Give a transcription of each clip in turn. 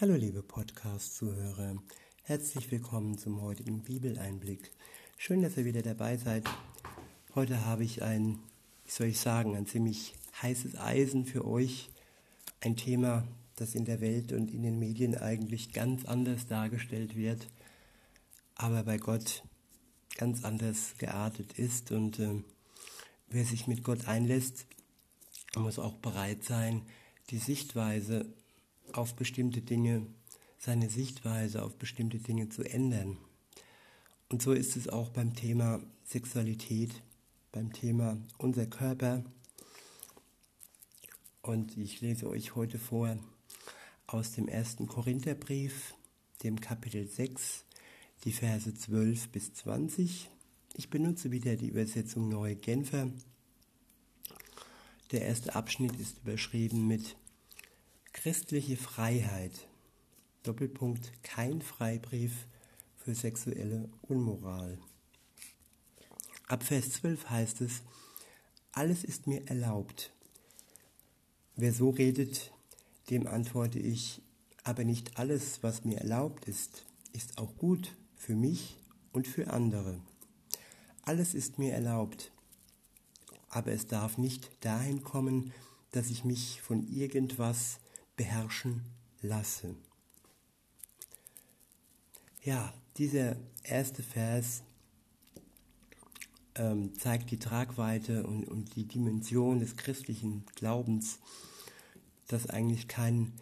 Hallo liebe Podcast-Zuhörer, herzlich willkommen zum heutigen Bibeleinblick. Schön, dass ihr wieder dabei seid. Heute habe ich ein, wie soll ich sagen, ein ziemlich heißes Eisen für euch. Ein Thema, das in der Welt und in den Medien eigentlich ganz anders dargestellt wird, aber bei Gott ganz anders geartet ist. Und äh, wer sich mit Gott einlässt, muss auch bereit sein, die Sichtweise auf bestimmte Dinge, seine Sichtweise auf bestimmte Dinge zu ändern. Und so ist es auch beim Thema Sexualität, beim Thema unser Körper. Und ich lese euch heute vor aus dem ersten Korintherbrief, dem Kapitel 6, die Verse 12 bis 20. Ich benutze wieder die Übersetzung Neue Genfer. Der erste Abschnitt ist überschrieben mit Christliche Freiheit. Doppelpunkt kein Freibrief für sexuelle Unmoral. Ab Vers 12 heißt es, alles ist mir erlaubt. Wer so redet, dem antworte ich, aber nicht alles, was mir erlaubt ist, ist auch gut für mich und für andere. Alles ist mir erlaubt, aber es darf nicht dahin kommen, dass ich mich von irgendwas beherrschen lasse. Ja, dieser erste Vers ähm, zeigt die Tragweite und, und die Dimension des christlichen Glaubens, dass eigentlich kein,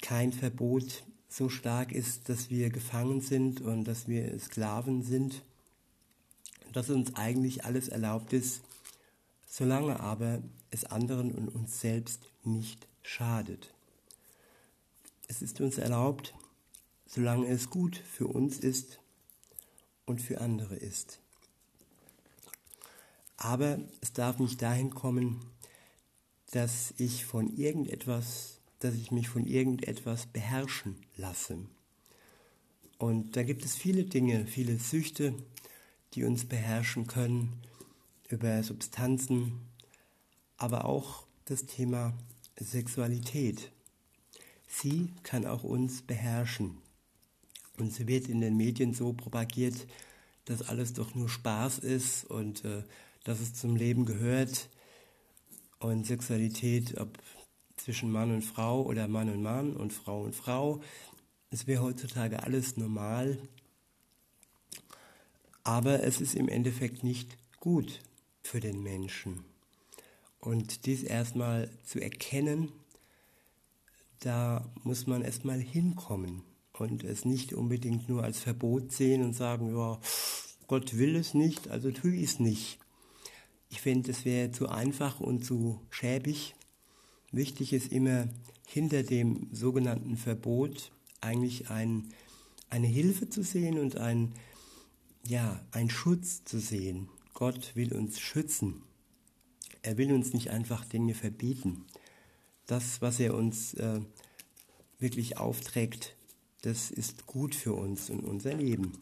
kein Verbot so stark ist, dass wir gefangen sind und dass wir Sklaven sind, dass uns eigentlich alles erlaubt ist, solange aber es anderen und uns selbst nicht schadet. Es ist uns erlaubt, solange es gut für uns ist und für andere ist. Aber es darf nicht dahin kommen, dass ich von irgendetwas, dass ich mich von irgendetwas beherrschen lasse. Und da gibt es viele Dinge, viele Süchte, die uns beherrschen können, über Substanzen, aber auch das Thema Sexualität. Sie kann auch uns beherrschen. Und sie wird in den Medien so propagiert, dass alles doch nur Spaß ist und äh, dass es zum Leben gehört. Und Sexualität, ob zwischen Mann und Frau oder Mann und Mann und Frau und Frau, es wäre heutzutage alles normal. Aber es ist im Endeffekt nicht gut für den Menschen. Und dies erstmal zu erkennen, da muss man erstmal hinkommen und es nicht unbedingt nur als Verbot sehen und sagen, ja, Gott will es nicht, also tue ich es nicht. Ich finde, es wäre zu einfach und zu schäbig. Wichtig ist immer hinter dem sogenannten Verbot eigentlich ein, eine Hilfe zu sehen und ein, ja, ein Schutz zu sehen. Gott will uns schützen. Er will uns nicht einfach Dinge verbieten das, was er uns äh, wirklich aufträgt, das ist gut für uns und unser Leben.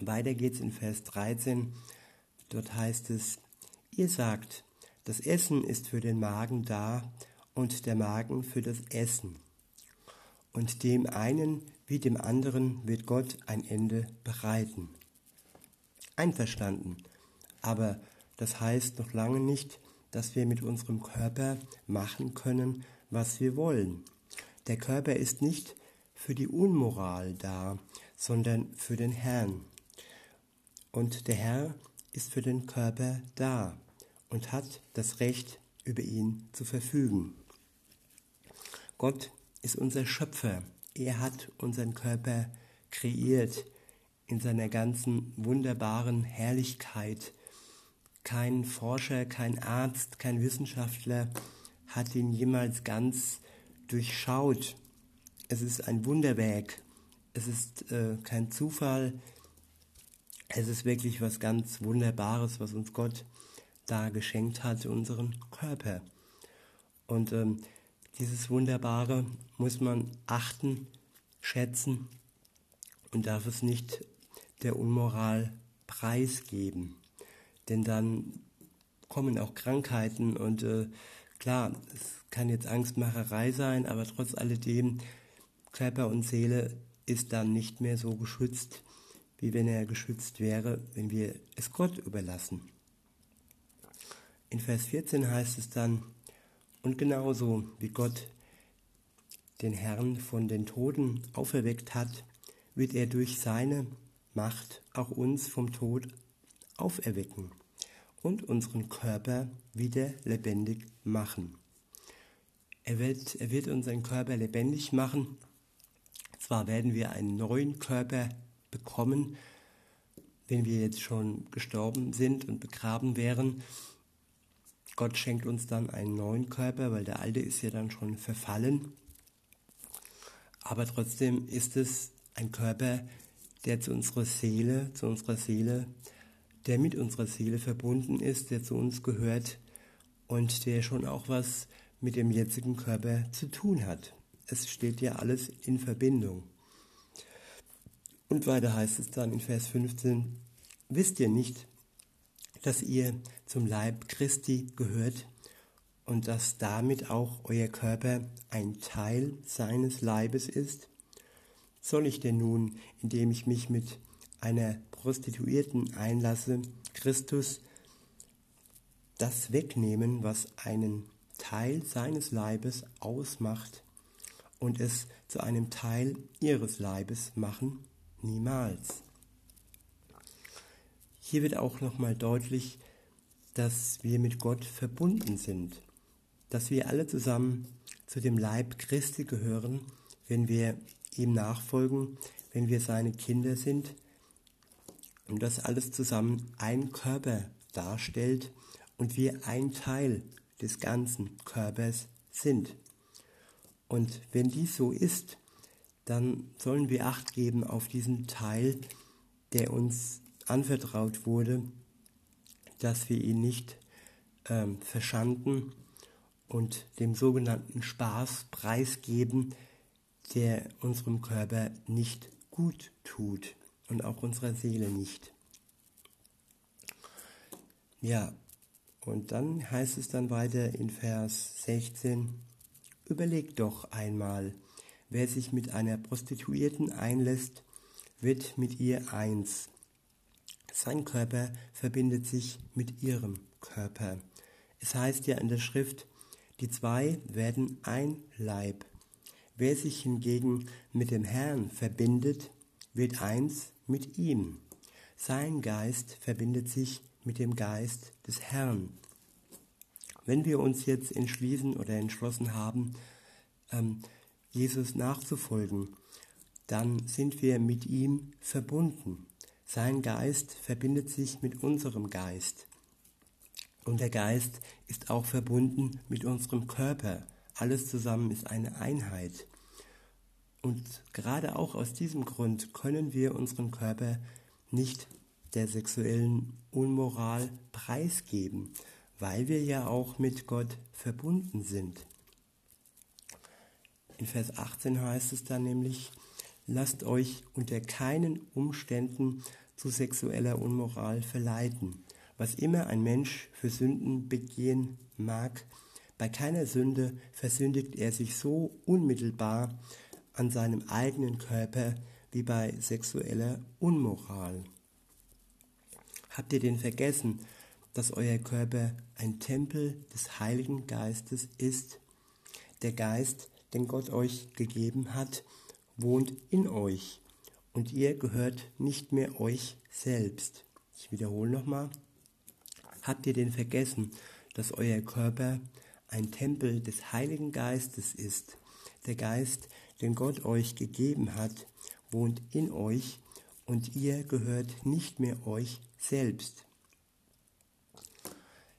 Weiter geht's in Vers 13. Dort heißt es, ihr sagt, das Essen ist für den Magen da und der Magen für das Essen. Und dem einen wie dem anderen wird Gott ein Ende bereiten. Einverstanden. Aber das heißt noch lange nicht, dass wir mit unserem Körper machen können, was wir wollen. Der Körper ist nicht für die Unmoral da, sondern für den Herrn. Und der Herr ist für den Körper da und hat das Recht, über ihn zu verfügen. Gott ist unser Schöpfer. Er hat unseren Körper kreiert in seiner ganzen wunderbaren Herrlichkeit kein Forscher, kein Arzt, kein Wissenschaftler hat ihn jemals ganz durchschaut. Es ist ein Wunderwerk. Es ist äh, kein Zufall. Es ist wirklich was ganz Wunderbares, was uns Gott da geschenkt hat, unseren Körper. Und ähm, dieses Wunderbare muss man achten, schätzen und darf es nicht der Unmoral preisgeben denn dann kommen auch Krankheiten und äh, klar, es kann jetzt Angstmacherei sein, aber trotz alledem Körper und Seele ist dann nicht mehr so geschützt, wie wenn er geschützt wäre, wenn wir es Gott überlassen. In Vers 14 heißt es dann, und genauso wie Gott den Herrn von den Toten auferweckt hat, wird er durch seine Macht auch uns vom Tod auferwecken und unseren Körper wieder lebendig machen. Er wird, er wird unseren Körper lebendig machen. Zwar werden wir einen neuen Körper bekommen, wenn wir jetzt schon gestorben sind und begraben wären. Gott schenkt uns dann einen neuen Körper, weil der alte ist ja dann schon verfallen. Aber trotzdem ist es ein Körper, der zu unserer Seele, zu unserer Seele, der mit unserer Seele verbunden ist, der zu uns gehört und der schon auch was mit dem jetzigen Körper zu tun hat. Es steht ja alles in Verbindung. Und weiter heißt es dann in Vers 15, wisst ihr nicht, dass ihr zum Leib Christi gehört und dass damit auch euer Körper ein Teil seines Leibes ist? Soll ich denn nun, indem ich mich mit einer Prostituierten einlasse, Christus das wegnehmen, was einen Teil seines Leibes ausmacht und es zu einem Teil ihres Leibes machen? Niemals. Hier wird auch nochmal deutlich, dass wir mit Gott verbunden sind, dass wir alle zusammen zu dem Leib Christi gehören, wenn wir ihm nachfolgen, wenn wir seine Kinder sind und dass alles zusammen ein Körper darstellt und wir ein Teil des ganzen Körpers sind. Und wenn dies so ist, dann sollen wir acht geben auf diesen Teil, der uns anvertraut wurde, dass wir ihn nicht ähm, verschanden und dem sogenannten Spaß preisgeben, der unserem Körper nicht gut tut und auch unserer Seele nicht. Ja, und dann heißt es dann weiter in Vers 16, überlegt doch einmal, wer sich mit einer Prostituierten einlässt, wird mit ihr eins. Sein Körper verbindet sich mit ihrem Körper. Es heißt ja in der Schrift, die zwei werden ein Leib. Wer sich hingegen mit dem Herrn verbindet, wird eins mit ihm. Sein Geist verbindet sich mit dem Geist des Herrn. Wenn wir uns jetzt entschließen oder entschlossen haben, ähm, Jesus nachzufolgen, dann sind wir mit ihm verbunden. Sein Geist verbindet sich mit unserem Geist. Und der Geist ist auch verbunden mit unserem Körper. Alles zusammen ist eine Einheit. Und gerade auch aus diesem Grund können wir unseren Körper nicht der sexuellen Unmoral preisgeben, weil wir ja auch mit Gott verbunden sind. In Vers 18 heißt es dann nämlich, lasst euch unter keinen Umständen zu sexueller Unmoral verleiten. Was immer ein Mensch für Sünden begehen mag, bei keiner Sünde versündigt er sich so unmittelbar, an seinem eigenen Körper wie bei sexueller Unmoral. Habt ihr denn vergessen, dass euer Körper ein Tempel des Heiligen Geistes ist? Der Geist, den Gott euch gegeben hat, wohnt in euch und ihr gehört nicht mehr euch selbst. Ich wiederhole nochmal. Habt ihr denn vergessen, dass euer Körper ein Tempel des Heiligen Geistes ist? Der Geist, den Gott euch gegeben hat, wohnt in euch und ihr gehört nicht mehr euch selbst.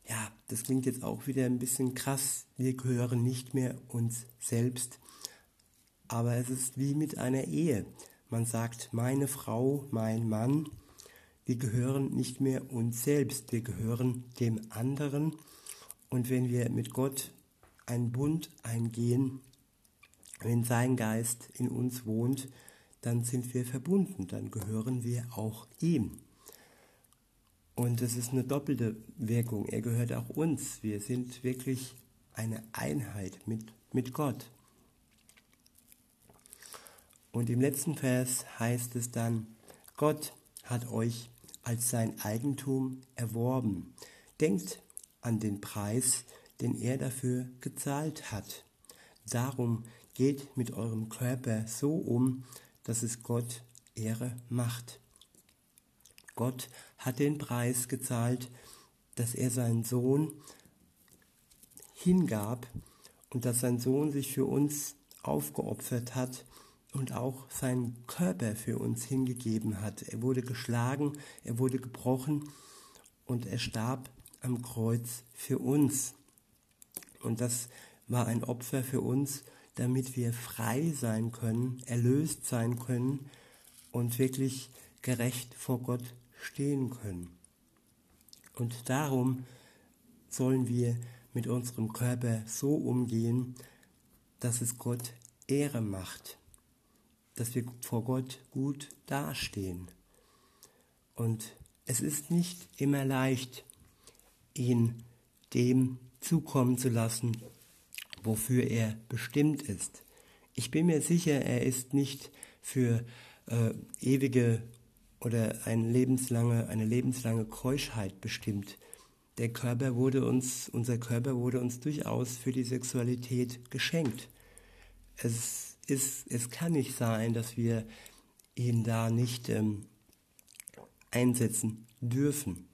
Ja, das klingt jetzt auch wieder ein bisschen krass. Wir gehören nicht mehr uns selbst. Aber es ist wie mit einer Ehe. Man sagt, meine Frau, mein Mann. Wir gehören nicht mehr uns selbst. Wir gehören dem anderen. Und wenn wir mit Gott einen Bund eingehen, wenn sein Geist in uns wohnt, dann sind wir verbunden, dann gehören wir auch ihm. Und es ist eine doppelte Wirkung. Er gehört auch uns. Wir sind wirklich eine Einheit mit, mit Gott. Und im letzten Vers heißt es dann, Gott hat euch als sein Eigentum erworben. Denkt an den Preis, den er dafür gezahlt hat. Darum geht mit eurem Körper so um, dass es Gott Ehre macht. Gott hat den Preis gezahlt, dass er seinen Sohn hingab und dass sein Sohn sich für uns aufgeopfert hat und auch seinen Körper für uns hingegeben hat. Er wurde geschlagen, er wurde gebrochen und er starb am Kreuz für uns. Und das war ein Opfer für uns, damit wir frei sein können, erlöst sein können und wirklich gerecht vor Gott stehen können. Und darum sollen wir mit unserem Körper so umgehen, dass es Gott Ehre macht dass wir vor Gott gut dastehen. Und es ist nicht immer leicht, ihn dem zukommen zu lassen, wofür er bestimmt ist. Ich bin mir sicher, er ist nicht für äh, ewige oder eine lebenslange, eine lebenslange Keuschheit bestimmt. Der Körper wurde uns, unser Körper wurde uns durchaus für die Sexualität geschenkt. Es ist, es kann nicht sein, dass wir ihn da nicht ähm, einsetzen dürfen.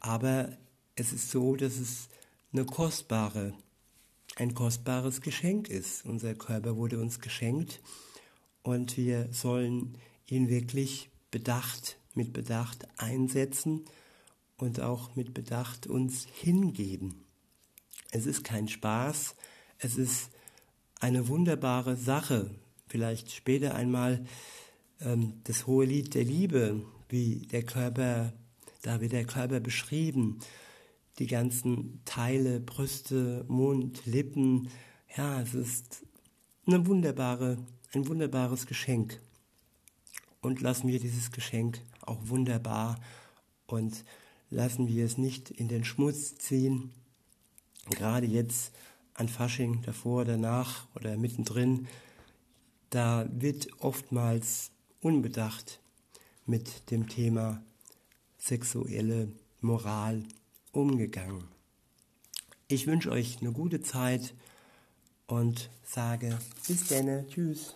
Aber es ist so, dass es eine kostbare, ein kostbares Geschenk ist. Unser Körper wurde uns geschenkt und wir sollen ihn wirklich bedacht, mit Bedacht einsetzen und auch mit Bedacht uns hingeben. Es ist kein Spaß, es ist eine wunderbare Sache. Vielleicht später einmal ähm, das hohe Lied der Liebe, wie der Körper, da wird der Körper beschrieben. Die ganzen Teile, Brüste, Mund, Lippen. Ja, es ist eine wunderbare, ein wunderbares Geschenk. Und lassen wir dieses Geschenk auch wunderbar und lassen wir es nicht in den Schmutz ziehen. Gerade jetzt an Fasching, davor, danach oder mittendrin, da wird oftmals unbedacht mit dem Thema sexuelle Moral umgegangen. Ich wünsche euch eine gute Zeit und sage bis denne, tschüss.